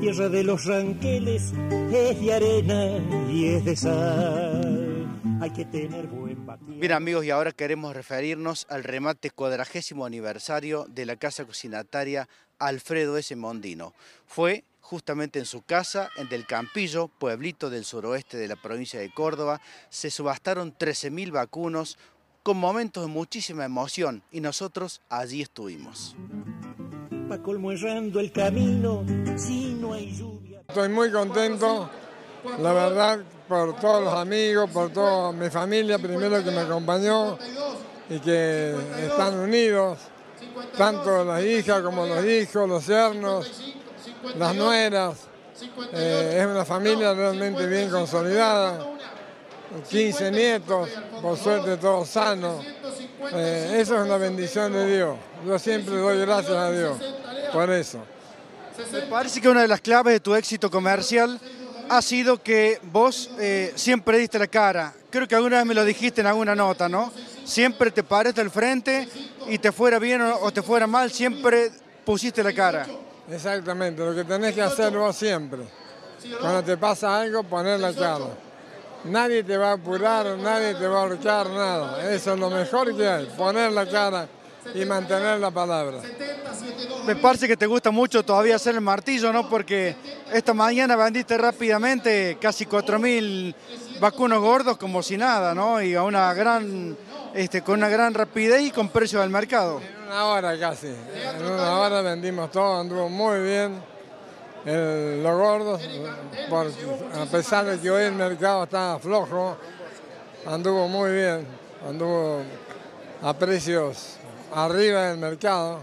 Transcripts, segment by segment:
tierra de los ranqueles es de arena y es de sal. Hay que tener buen batido. Bien amigos, y ahora queremos referirnos al remate cuadragésimo aniversario de la casa cocinataria Alfredo S. Mondino. Fue justamente en su casa, en Del Campillo, pueblito del suroeste de la provincia de Córdoba, se subastaron 13.000 vacunos con momentos de muchísima emoción y nosotros allí estuvimos. Colmo errando el camino, si hay lluvia. Estoy muy contento, la verdad, por todos los amigos, por toda mi familia primero que me acompañó y que están unidos, tanto las hijas como los hijos, los yernos, las nueras. Eh, es una familia realmente bien consolidada, 15 nietos, por suerte todos sanos. Eh, eso es una bendición de Dios. Yo siempre doy gracias a Dios por eso. Me parece que una de las claves de tu éxito comercial ha sido que vos eh, siempre diste la cara. Creo que alguna vez me lo dijiste en alguna nota, ¿no? Siempre te paraste al frente y te fuera bien o, te fuera mal, siempre pusiste la cara. Exactamente, lo que tenés que hacer vos siempre. Cuando te pasa algo, poner la cara. Nadie te va a apurar, nadie te va a luchar, nada. Eso es lo mejor que hay, poner la cara y mantener la palabra. Me parece que te gusta mucho todavía hacer el martillo, ¿no? Porque esta mañana vendiste rápidamente casi 4.000 vacunos gordos como si nada, ¿no? Y a una gran, este, con una gran rapidez y con precio del mercado. En una hora casi, en una hora vendimos todo, anduvo muy bien. El- los gordos, por- a pesar de que hoy el mercado está flojo, anduvo muy bien, anduvo a precios arriba del mercado,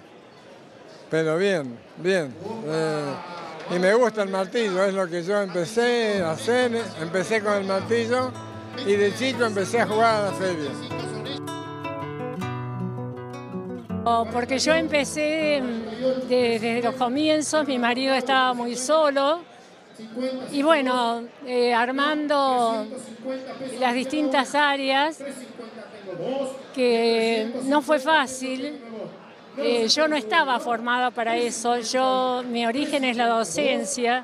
pero bien, bien. Eh, y me gusta el martillo, es lo que yo empecé a hacer, empecé con el martillo y de chico empecé a jugar a la feria. Porque yo empecé mm, de- desde los comienzos, mi marido estaba muy solo y bueno, eh, armando las distintas áreas, que no fue fácil. Eh, yo no estaba formada para eso, yo, mi origen es la docencia,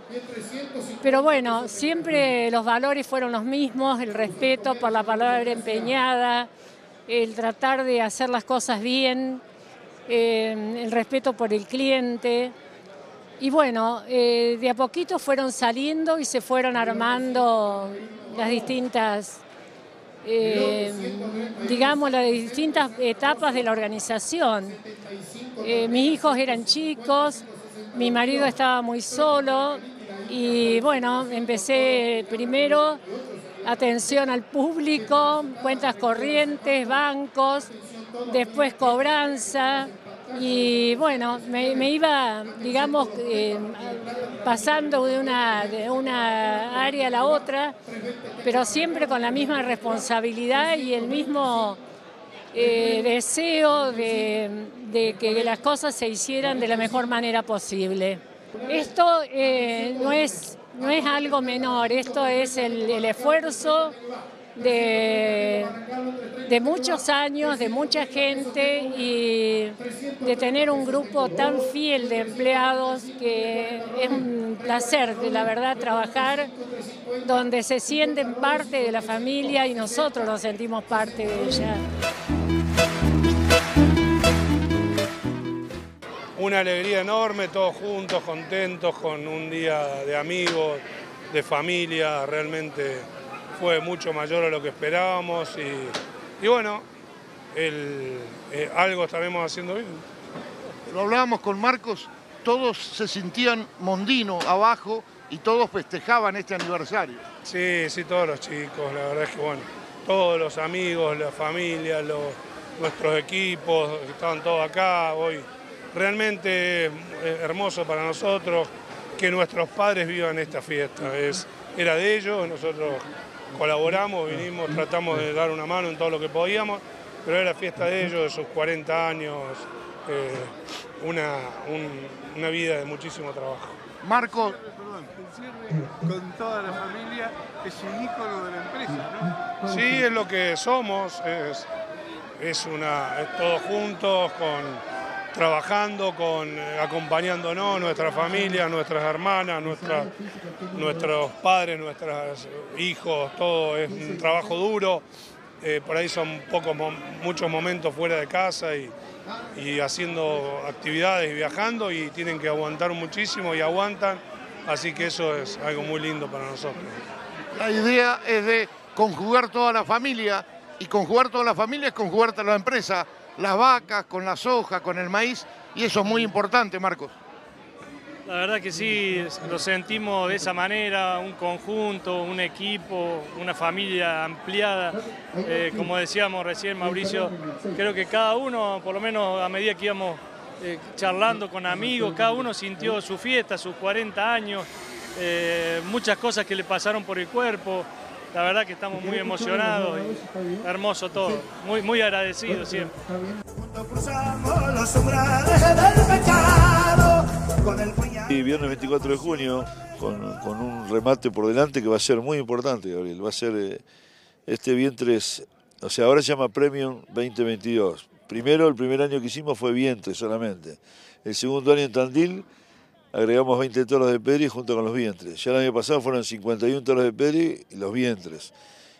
pero bueno, siempre los valores fueron los mismos, el respeto por la palabra empeñada, el tratar de hacer las cosas bien, eh, el respeto por el cliente. Y bueno, eh, de a poquito fueron saliendo y se fueron armando las distintas, eh, digamos, las distintas etapas de la organización. Eh, mis hijos eran chicos, mi marido estaba muy solo y bueno, empecé primero atención al público, cuentas corrientes, bancos, después cobranza y bueno, me, iba, digamos, eh, pasando de una, de una área a la otra, pero siempre con la misma responsabilidad y el mismo eh, deseo de, que las cosas se hicieran de la mejor manera posible. Esto eh, no, es, no es algo menor, esto es el esfuerzo de, de muchos años, de mucha gente y de tener un grupo tan fiel de empleados que es un placer, la verdad, trabajar donde se sienten parte de la familia y nosotros nos sentimos parte de ella. Una alegría enorme, todos juntos, contentos, con un día de amigos, de familia, realmente fue mucho mayor a lo que esperábamos y, y bueno, el- eh, algo estaremos haciendo bien. Lo hablábamos con Marcos, todos se sentían mondino abajo y todos festejaban este aniversario. Sí, sí, todos los chicos, la verdad es que bueno, todos los amigos, la familia, los- nuestros equipos, estaban todos acá hoy. Realmente eh, hermoso para nosotros que nuestros padres vivan esta fiesta. Es, era de ellos, nosotros colaboramos, vinimos, tratamos de dar una mano en todo lo que podíamos, pero era fiesta de ellos, de sus 40 años, eh, una, un- una vida de muchísimo trabajo. Marco, con toda la familia, es un ícono de la empresa, ¿no? Sí, es lo que somos, es, es una, es todos juntos, con, trabajando, con, eh, acompañándonos, nuestra familia, nuestras hermanas, nuestros padres, nuestros hijos, todo es un trabajo duro. Eh, por ahí son pocos, muchos momentos fuera de casa y, y haciendo actividades y viajando y tienen que aguantar muchísimo y aguantan, así que eso es algo muy lindo para nosotros. La idea es de conjugar toda la familia y conjugar toda la familia es conjugar toda la empresa las vacas, con la soja, con el maíz, y eso es muy importante, Marcos. La verdad que sí, lo sentimos de esa manera, un conjunto, un equipo, una familia ampliada. Eh, como decíamos recién, Mauricio, creo que cada uno, por lo menos a medida que íbamos eh, charlando con amigos, cada uno sintió su fiesta, sus 40 años, eh, muchas cosas que le pasaron por el cuerpo. La verdad que estamos muy emocionados y hermoso todo, muy, muy agradecidos siempre. Y viernes 24 de junio, con, un remate por delante que va a ser muy importante, Gabriel. Va a ser eh, este vientres, o sea, ahora se llama Premium 2022. Primero, el primer año que hicimos fue vientre solamente. El segundo año en Tandil agregamos 20 toros de peri junto con los vientres. Ya el año pasado fueron 51 toros de peri y los vientres.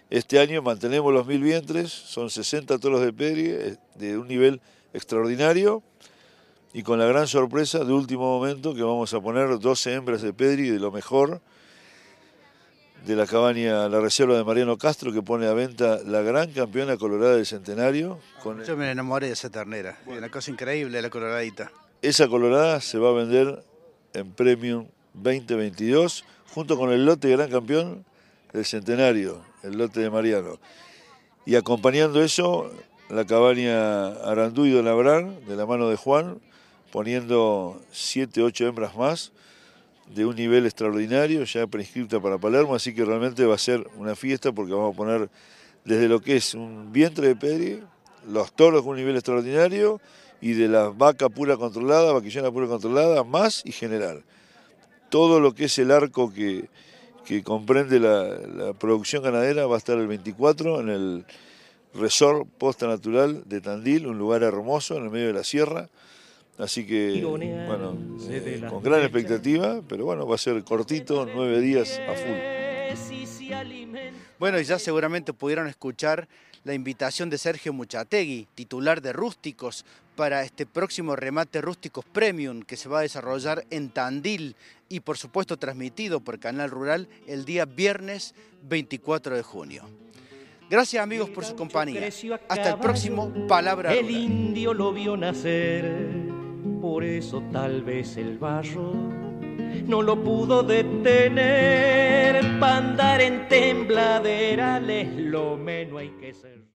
Este año mantenemos los mil vientres, son 60 toros de peri eh, de un nivel extraordinario y con la gran sorpresa de último momento que vamos a poner 12 hembras de peri de lo mejor de la cabaña La Reserva de Mariano Castro que pone a venta la gran campeona colorada del centenario. Yo me enamoré de esa ternera, una cosa increíble la coloradita. Esa colorada se va a vender en Premium 2022, junto con el lote Gran Campeón del Centenario, el lote de Mariano. Y acompañando eso, la cabaña Arandú y Don de la mano de Juan, poniendo 7, 8 hembras más de un nivel extraordinario, ya prescripta para Palermo, así que realmente va a ser una fiesta porque vamos a poner desde lo que es un vientre de Pedri, los toros con un nivel extraordinario y de la vaca pura controlada, vaquillona pura controlada, más y general. Todo lo que es el arco que, comprende la, producción ganadera va a estar el 24 en el Resort Posta Natural de Tandil, un lugar hermoso en el medio de la sierra. Así que, bueno, eh, con gran expectativa, pero bueno, va a ser cortito, nueve días a full. Bueno, y ya seguramente pudieron escuchar la invitación de Sergio Muchategui, titular de Rústicos, para este próximo remate Rústicos Premium que se va a desarrollar en Tandil y por supuesto transmitido por Canal Rural el día viernes 24 de junio. Gracias amigos por su compañía. Hasta el próximo Palabra El indio lo vio nacer, por eso tal vez el barro no lo pudo detener. Para andar en tembladera, lo menos hay que ser.